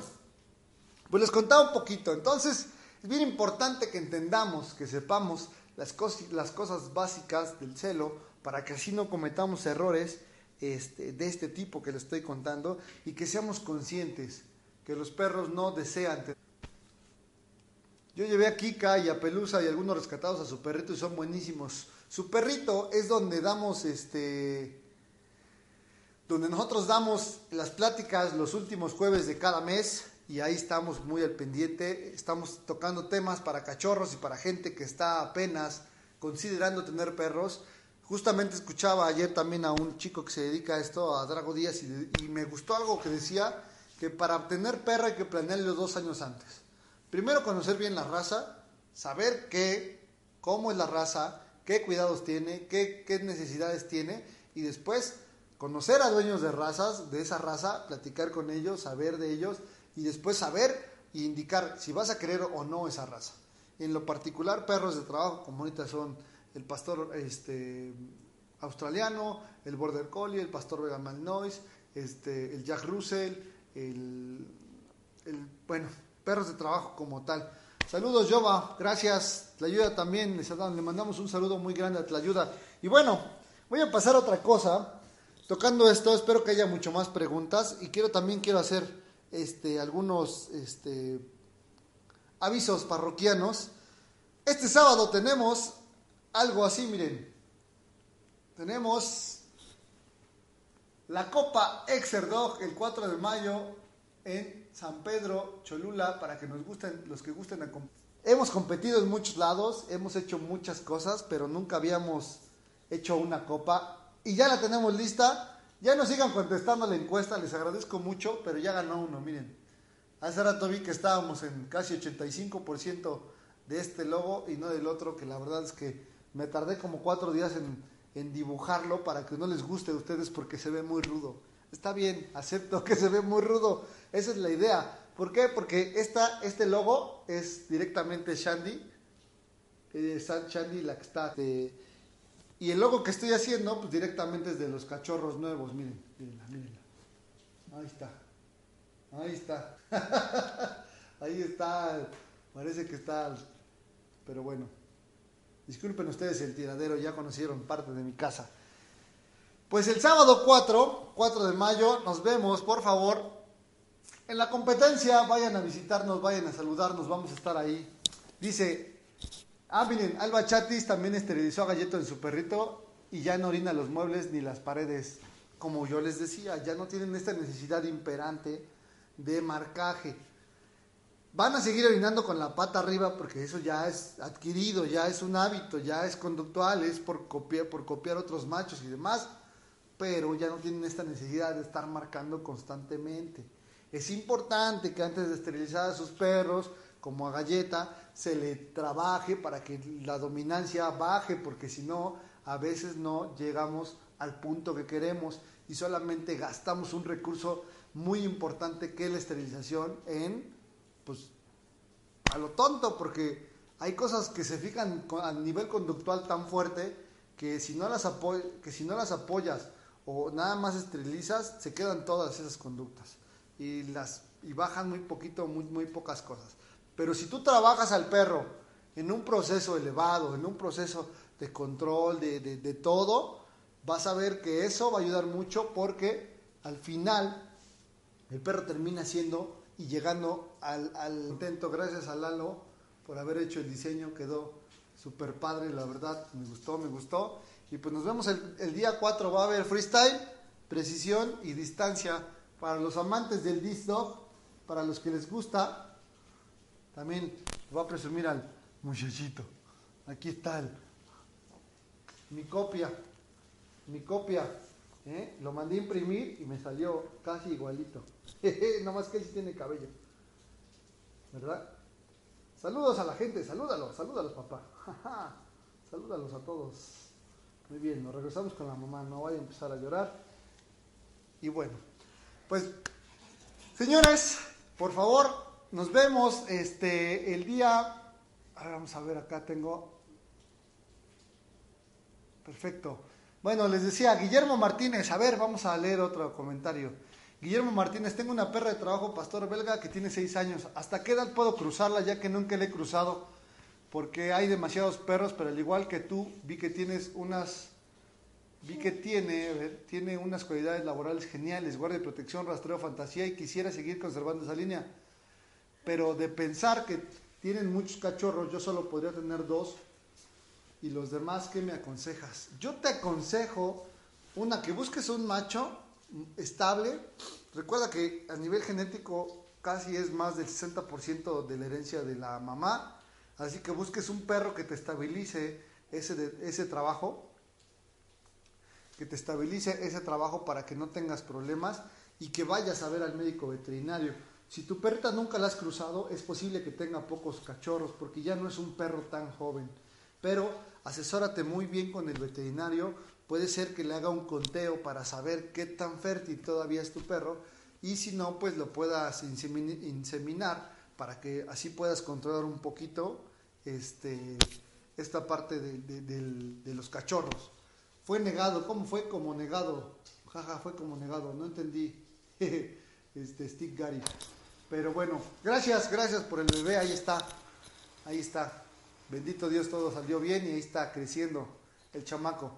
pues les contaba un poquito. Entonces, es bien importante que entendamos, que sepamos las, cosas, las cosas básicas del celo para que así no cometamos errores este, de este tipo que les estoy contando y que seamos conscientes que los perros no desean Yo llevé a Kika y a Pelusa y algunos rescatados a su perrito y son buenísimos. Su perrito es donde damos este donde nosotros damos las pláticas los últimos jueves de cada mes y ahí estamos muy al pendiente, estamos tocando temas para cachorros y para gente que está apenas considerando tener perros. Justamente escuchaba ayer también a un chico que se dedica a esto, a Drago Díaz, y, me gustó algo que decía que para tener perro hay que planearlo dos años antes. Primero conocer bien la raza, saber qué, cómo es la raza, qué cuidados tiene, qué, necesidades tiene y después conocer a dueños de razas, de esa raza, platicar con ellos, saber de ellos y después saber e indicar si vas a querer o no esa raza. En lo particular, perros de trabajo, como ahorita son el pastor este, australiano, el border collie, el pastor Vega Malinois, este, el Jack Russell, el, el, bueno, perros de trabajo como tal. Saludos, Jova, gracias. Tlayuda también, le mandamos un saludo muy grande a Tlayuda. Y bueno, voy a pasar a otra cosa. Tocando esto, espero que haya mucho más preguntas y quiero también quiero hacer este, algunos este, avisos parroquianos. Este sábado tenemos algo así, miren. Tenemos la Copa Exerdog el 4 de mayo en San Pedro, Cholula, para que nos gusten, los que gusten. Hemos competido en muchos lados, hemos hecho muchas cosas, pero nunca habíamos hecho una copa y ya la tenemos lista. Ya no sigan contestando la encuesta, les agradezco mucho, pero ya ganó uno, miren. Hace rato vi que estábamos en casi 85% de este logo y no del otro, que la verdad es que me tardé como cuatro días en, dibujarlo para que no les guste a ustedes porque se ve muy rudo. Está bien, acepto que se ve muy rudo. Esa es la idea. ¿Por qué? Porque esta, este logo es directamente Shandy. Es Shandy la que está. Y el logo que estoy haciendo, pues directamente es de los cachorros nuevos. Miren, mírenla, mírenla. Ahí está. Ahí está. Ahí está. Parece que está. Pero bueno. Disculpen ustedes el tiradero, ya conocieron parte de mi casa. Pues el sábado 4, 4 de mayo, nos vemos, por favor. En la competencia, vayan a visitarnos, vayan a saludarnos, vamos a estar ahí. Dice, ah, miren, Alba Chatis también esterilizó a Galleto en su perrito y ya no orina los muebles ni las paredes. Como yo les decía, ya no tienen esta necesidad imperante de marcaje. Van a seguir orinando con la pata arriba porque eso ya es adquirido, ya es un hábito, ya es conductual, es por copiar, por copiar otros machos y demás pero ya no tienen esta necesidad de estar marcando constantemente. Es importante que antes de esterilizar a sus perros, como a galleta, se le trabaje para que la dominancia baje, porque si no, a veces no llegamos al punto que queremos y solamente gastamos un recurso muy importante que es la esterilización en, pues, a lo tonto, porque hay cosas que se fijan a nivel conductual tan fuerte que si no las, que si no las apoyas o nada más esterilizas, se quedan todas esas conductas y, las, y bajan muy poquito, muy, muy pocas cosas. Pero si tú trabajas al perro en un proceso elevado, en un proceso de control, de, de, todo, vas a ver que eso va a ayudar mucho porque al final el perro termina siendo y llegando al, intento, gracias a Lalo por haber hecho el diseño, quedó súper padre, la verdad, me gustó, me gustó. Y pues nos vemos el, día 4, va a haber freestyle, precisión y distancia para los amantes del disc dog, para los que les gusta. También voy a presumir al muchachito. Aquí está el, mi copia, mi copia. ¿eh? Lo mandé a imprimir y me salió casi igualito. no más que él sí tiene cabello. ¿Verdad? Saludos a la gente, salúdalos, salúdalos papá. salúdalos a todos. Muy bien, nos regresamos con la mamá, no vaya a empezar a llorar. Y bueno, pues, señores, por favor, nos vemos este el día. vamos a ver, acá tengo. Perfecto. Bueno, les decía, Guillermo Martínez, a ver, vamos a leer otro comentario. Guillermo Martínez, tengo una perra de trabajo pastor belga que tiene seis años. ¿Hasta qué edad puedo cruzarla ya que nunca le he cruzado? porque hay demasiados perros, pero al igual que tú, vi que tienes unas, vi que tiene, tiene unas cualidades laborales geniales, guardia de protección, rastreo, fantasía, y quisiera seguir conservando esa línea. Pero de pensar que tienen muchos cachorros, yo solo podría tener dos, y los demás, ¿qué me aconsejas? Yo te aconsejo, una, que busques un macho estable. Recuerda que a nivel genético casi es más del 60% de la herencia de la mamá Así que busques un perro que te estabilice ese, ese trabajo, que te estabilice ese trabajo para que no tengas problemas y que vayas a ver al médico veterinario. Si tu perrita nunca la has cruzado, es posible que tenga pocos cachorros porque ya no es un perro tan joven. Pero asesórate muy bien con el veterinario. Puede ser que le haga un conteo para saber qué tan fértil todavía es tu perro y si no, pues lo puedas inseminar para que así puedas controlar un poquito este, esta parte de, los cachorros. Fue negado, ¿cómo fue como negado? Jaja, fue como negado, no entendí. este, Steve Gary. Pero bueno, gracias, gracias por el bebé, ahí está, ahí está. Bendito Dios, todo salió bien y ahí está creciendo el chamaco.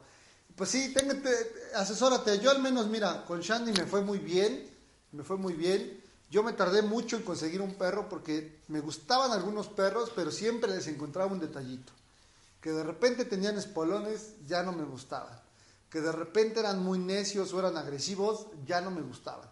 Pues sí, téngate, asesórate. Yo al menos, mira, con Shandy me fue muy bien, me fue muy bien. Yo me tardé mucho en conseguir un perro porque me gustaban algunos perros, pero siempre les encontraba un detallito. Que de repente tenían espolones, ya no me gustaban. Que de repente eran muy necios o eran agresivos, ya no me gustaban.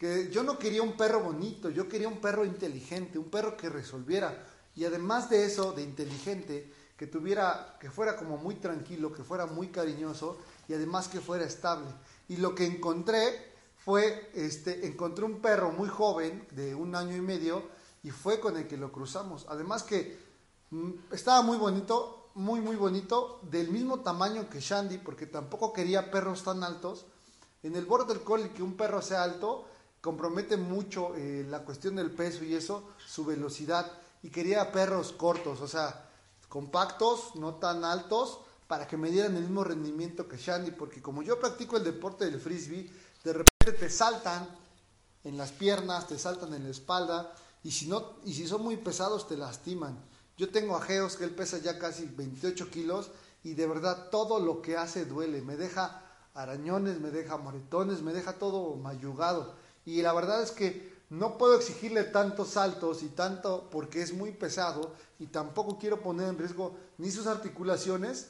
Que yo no quería un perro bonito, yo quería un perro inteligente, un perro que resolviera. Y además de eso, de inteligente, que tuviera, que fuera como muy tranquilo, que fuera muy cariñoso y además que fuera estable. Y lo que encontré fue, este, encontré un perro muy joven, de un año y medio, y fue con el que lo cruzamos. Además que mm, estaba muy bonito, muy, muy bonito, del mismo tamaño que Shandy, porque tampoco quería perros tan altos. En el border collie que un perro sea alto compromete mucho eh, la cuestión del peso y eso, su velocidad. Y quería perros cortos, o sea, compactos, no tan altos, para que me dieran el mismo rendimiento que Shandy, porque como yo practico el deporte del frisbee, de repente te saltan en las piernas, te saltan en la espalda, y si, no, y si son muy pesados te lastiman. Yo tengo a Geos que él pesa ya casi 28 kilos y de verdad todo lo que hace duele, me deja arañones, me deja moretones, me deja todo mayugado. Y la verdad es que no puedo exigirle tantos saltos y tanto porque es muy pesado y tampoco quiero poner en riesgo ni sus articulaciones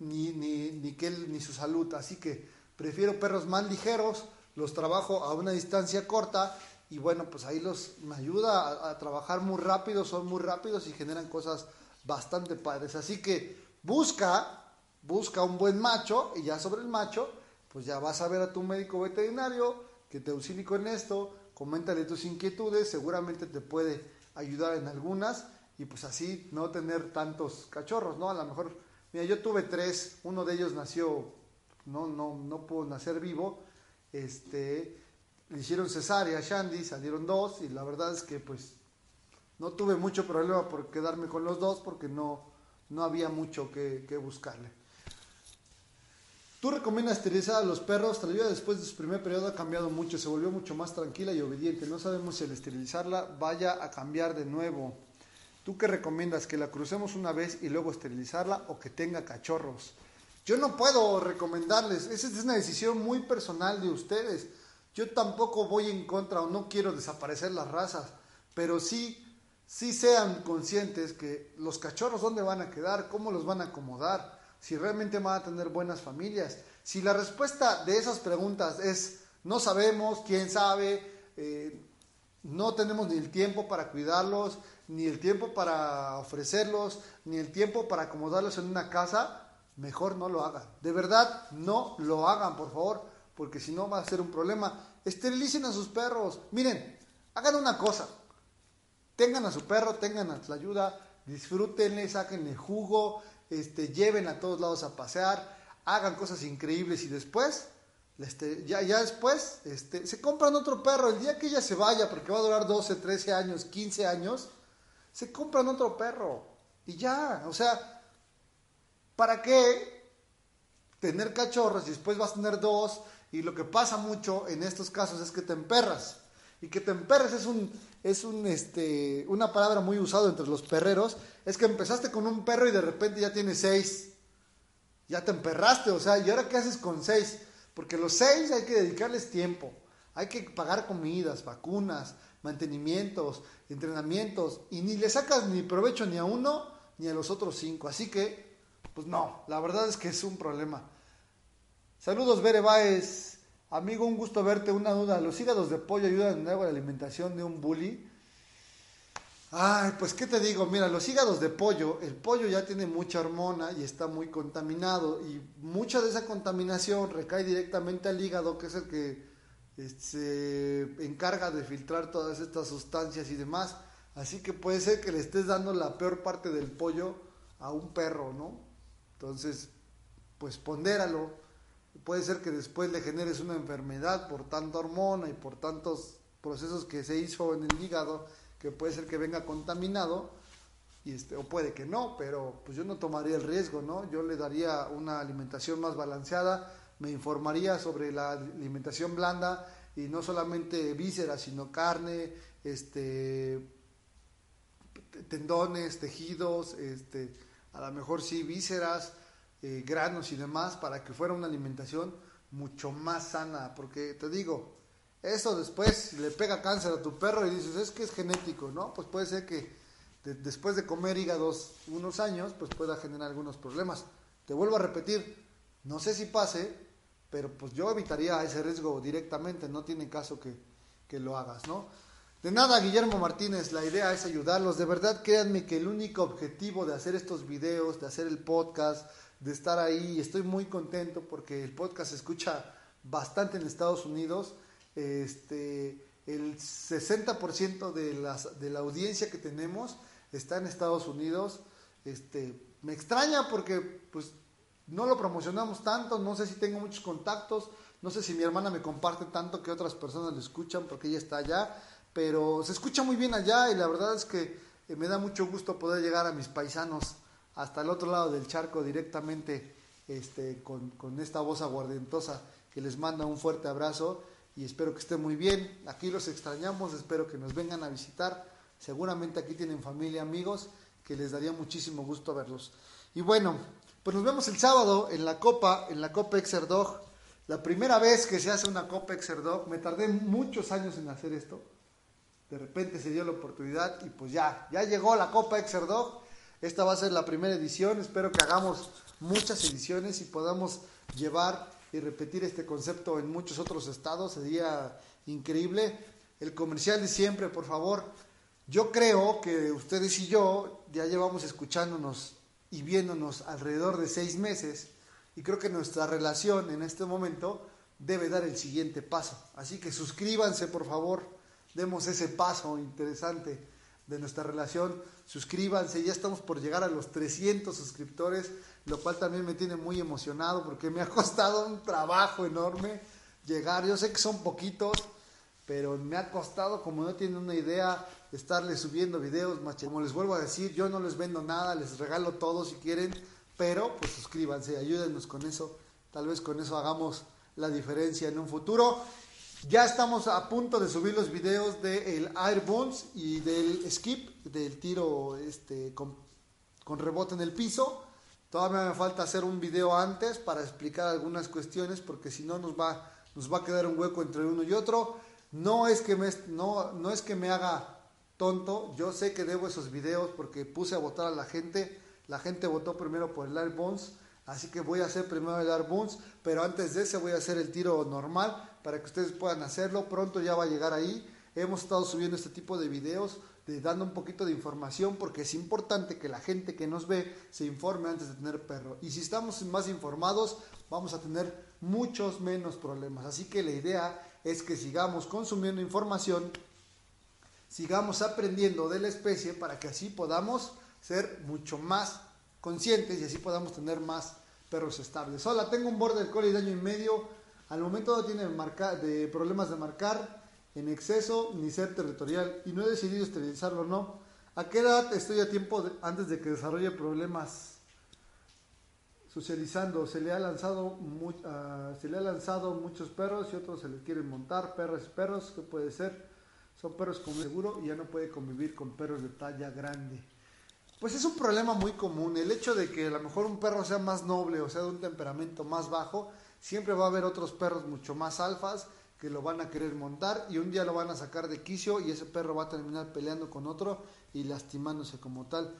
ni, ni, ni, que ni su salud. Así que prefiero perros más ligeros, los trabajo a una distancia corta y bueno, pues ahí los me ayuda a, trabajar muy rápido, son muy rápidos y generan cosas bastante padres. Así que busca, busca un buen macho y ya sobre el macho, pues ya vas a ver a tu médico veterinario que te auxilie con esto, coméntale tus inquietudes, seguramente te puede ayudar en algunas y pues así no tener tantos cachorros, ¿no? A lo mejor, mira, yo tuve tres, uno de ellos nació, no, no, no pudo nacer vivo, este, le hicieron cesárea a Shandy, salieron dos y la verdad es que pues no tuve mucho problema por quedarme con los dos porque no, no había mucho que, que buscarle. ¿Tú recomiendas esterilizar a los perros? Talía después de su primer periodo ha cambiado mucho, se volvió mucho más tranquila y obediente. No sabemos si al esterilizarla vaya a cambiar de nuevo. ¿Tú qué recomiendas? ¿Que la crucemos una vez y luego esterilizarla o que tenga cachorros? Yo no puedo recomendarles, esa es una decisión muy personal de ustedes. Yo tampoco voy en contra o no quiero desaparecer las razas, pero sí, sí sean conscientes que los cachorros dónde van a quedar, cómo los van a acomodar si realmente van a tener buenas familias. Si la respuesta de esas preguntas es no sabemos, quién sabe, eh, no tenemos ni el tiempo para cuidarlos, ni el tiempo para ofrecerlos, ni el tiempo para acomodarlos en una casa, mejor no lo hagan. De verdad, no lo hagan, por favor, porque si no va a ser un problema. Esterilicen a sus perros. Miren, hagan una cosa. Tengan a su perro, tengan a la ayuda, disfrútenle, saquenle jugo, este, lleven a todos lados a pasear, hagan cosas increíbles y después, este, ya, ya después, este, se compran otro perro. El día que ella se vaya, porque va a durar 12, 13 años, 15 años, se compran otro perro. Y ya, o sea, ¿para qué tener cachorros y después vas a tener dos? Y lo que pasa mucho en estos casos es que te emperras. Y que te emperres es un, es un, este, una palabra muy usada entre los perreros, es que empezaste con un perro y de repente ya tienes seis. Ya te emperraste, o sea, ¿y ahora qué haces con seis? Porque los seis hay que dedicarles tiempo, hay que pagar comidas, vacunas, mantenimientos, entrenamientos, y ni le sacas ni provecho ni a uno ni a los otros cinco. Así que, pues no, la verdad es que es un problema. Saludos, Bere Baez. Amigo, un gusto verte. Una duda, ¿los hígados de pollo ayudan en a la alimentación de un bully? Ay, pues qué te digo, mira, los hígados de pollo, el pollo ya tiene mucha hormona y está muy contaminado y mucha de esa contaminación recae directamente al hígado, que es el que este, se encarga de filtrar todas estas sustancias y demás. Así que puede ser que le estés dando la peor parte del pollo a un perro, ¿no? Entonces, pues pondéralo puede ser que después le generes una enfermedad por tanta hormona y por tantos procesos que se hizo en el hígado que puede ser que venga contaminado, y este, o puede que no, pero pues yo no tomaría el riesgo, ¿no? Yo le daría una alimentación más balanceada, me informaría sobre la alimentación blanda y no solamente vísceras, sino carne, este, tendones, tejidos, este, a lo mejor sí vísceras, eh, granos y demás, para que fuera una alimentación mucho más sana, porque te digo, eso después le pega cáncer a tu perro y dices, es que es genético, ¿no? Pues puede ser que después de comer hígados unos años, pues pueda generar algunos problemas. Te vuelvo a repetir, no sé si pase, pero pues yo evitaría ese riesgo directamente, no tiene caso que, que lo hagas, ¿no? De nada, Guillermo Martínez, la idea es ayudarlos. De verdad, créanme que el único objetivo de hacer estos videos, de hacer el podcast, de estar ahí, estoy muy contento porque el podcast se escucha bastante en Estados Unidos. Este, el 60% de, las, de la audiencia que tenemos está en Estados Unidos. Este, me extraña porque pues no lo promocionamos tanto, no sé si tengo muchos contactos, no sé si mi hermana me comparte tanto que otras personas lo escuchan porque ella está allá. Pero se escucha muy bien allá y la verdad es que eh, me da mucho gusto poder llegar a mis paisanos hasta el otro lado del charco directamente este, con, con esta voz aguardentosa que les manda un fuerte abrazo y espero que estén muy bien. Aquí los extrañamos, espero que nos vengan a visitar. Seguramente aquí tienen familia, amigos, que les daría muchísimo gusto verlos. Y bueno, pues nos vemos el sábado en la Copa, en la Copa Exerdog. La primera vez que se hace una Copa Exerdog, me tardé muchos años en hacer esto de repente se dio la oportunidad y pues ya, ya llegó la Copa Exerdog. Esta va a ser la primera edición, espero que hagamos muchas ediciones y podamos llevar y repetir este concepto en muchos otros estados, sería increíble. El comercial de siempre, por favor. Yo creo que ustedes y yo ya llevamos escuchándonos y viéndonos alrededor de seis meses y creo que nuestra relación en este momento debe dar el siguiente paso. Así que suscríbanse, por favor demos ese paso interesante de nuestra relación. Suscríbanse, ya estamos por llegar a los 300 suscriptores, lo cual también me tiene muy emocionado porque me ha costado un trabajo enorme llegar. Yo sé que son poquitos, pero me ha costado, como no tienen una idea, estarles subiendo videos. Como les vuelvo a decir, yo no les vendo nada, les regalo todo si quieren, pero pues suscríbanse, ayúdenos con eso. Tal vez con eso hagamos la diferencia en un futuro. Ya estamos a punto de subir los videos del Air y del skip, del tiro este, con, rebote en el piso. Todavía me falta hacer un video antes para explicar algunas cuestiones porque si no nos va, nos va a quedar un hueco entre uno y otro. No es que me, no, no es que me haga tonto, yo sé que debo esos videos porque puse a votar a la gente. La gente votó primero por el Air así que voy a hacer primero el Air pero antes de ese voy a hacer el tiro normal para que ustedes puedan hacerlo. Pronto ya va a llegar ahí. Hemos estado subiendo este tipo de videos, de, dando un poquito de información, porque es importante que la gente que nos ve se informe antes de tener perro. Y si estamos más informados, vamos a tener muchos menos problemas. Así que la idea es que sigamos consumiendo información, sigamos aprendiendo de la especie para que así podamos ser mucho más conscientes y así podamos tener más perros estables. Hola, tengo un border collie de año y medio al momento no tiene de problemas de marcar en exceso ni ser territorial y no he decidido esterilizarlo o no. ¿A qué edad estoy a tiempo antes de que desarrolle problemas socializando? Se le, ha lanzado uh, se le ha lanzado muchos perros y otros se le quieren montar, perros perros, ¿qué puede ser? Son perros con seguro y ya no puede convivir con perros de talla grande. Pues es un problema muy común. El hecho de que a lo mejor un perro sea más noble o sea de un temperamento más bajo, siempre va a haber otros perros mucho más alfas que lo van a querer montar y un día lo van a sacar de quicio y ese perro va a terminar peleando con otro y lastimándose como tal.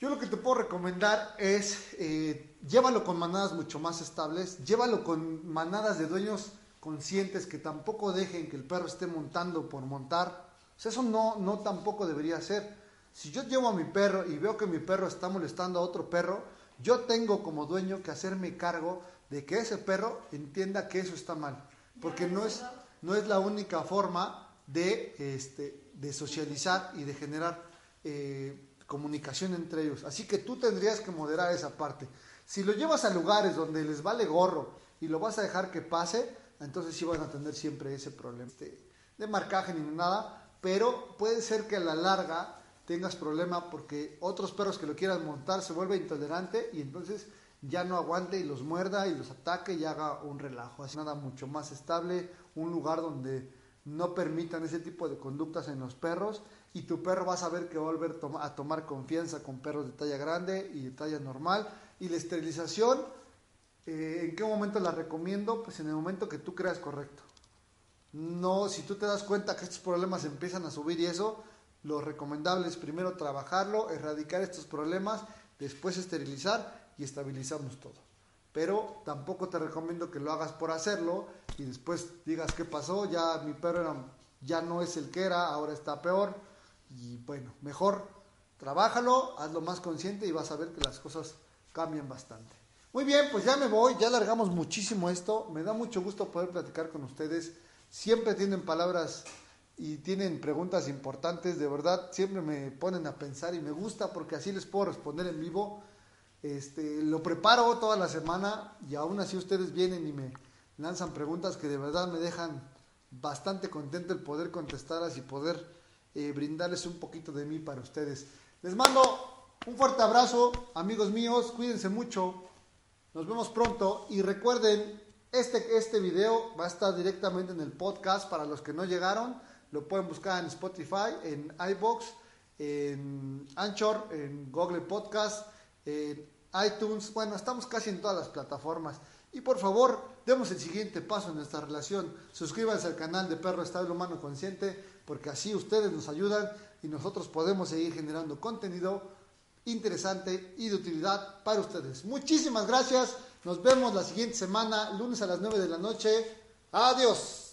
Yo lo que te puedo recomendar es eh, llévalo con manadas mucho más estables, llévalo con manadas de dueños conscientes que tampoco dejen que el perro esté montando por montar. Eso no, no tampoco debería ser. Si yo llevo a mi perro y veo que mi perro está molestando a otro perro, yo tengo como dueño que hacerme cargo de que ese perro entienda que eso está mal. Porque no es, no es la única forma de, este, de socializar y de generar eh, comunicación entre ellos. Así que tú tendrías que moderar esa parte. Si lo llevas a lugares donde les vale gorro y lo vas a dejar que pase, entonces sí van a tener siempre ese problema de, de marcaje ni nada, pero puede ser que a la larga tengas problema porque otros perros que lo quieran montar se vuelve intolerante y entonces ya no aguante y los muerda y los ataque y haga un relajo. Así nada mucho más estable, un lugar donde no permitan ese tipo de conductas en los perros y tu perro va a saber que va a volver a tomar confianza con perros de talla grande y de talla normal. Y la esterilización, eh, ¿en qué momento la recomiendo? Pues en el momento que tú creas correcto. No, si tú te das cuenta que estos problemas empiezan a subir y eso, lo recomendable es primero trabajarlo, erradicar estos problemas, después esterilizar y estabilizamos todo. Pero tampoco te recomiendo que lo hagas por hacerlo y después digas qué pasó, ya mi perro ya no es el que era, ahora está peor. Y bueno, mejor trabájalo, hazlo más consciente y vas a ver que las cosas cambian bastante. Muy bien, pues ya me voy, ya alargamos muchísimo esto. Me da mucho gusto poder platicar con ustedes. Siempre tienen palabras y tienen preguntas importantes, de verdad, siempre me ponen a pensar y me gusta porque así les puedo responder en vivo. Este, lo preparo toda la semana y aún así ustedes vienen y me lanzan preguntas que de verdad me dejan bastante contento el poder contestarlas y poder eh, brindarles un poquito de mí para ustedes. Les mando un fuerte abrazo, amigos míos, cuídense mucho, nos vemos pronto y recuerden, este, este video va a estar directamente en el podcast para los que no llegaron lo pueden buscar en Spotify, en iBox, en Anchor, en Google Podcast, en iTunes. Bueno, estamos casi en todas las plataformas. Y por favor, demos el siguiente paso en nuestra relación. Suscríbanse al canal de Perro Estable Humano Consciente, porque así ustedes nos ayudan y nosotros podemos seguir generando contenido interesante y de utilidad para ustedes. Muchísimas gracias. Nos vemos la siguiente semana, lunes a las 9 de la noche. Adiós.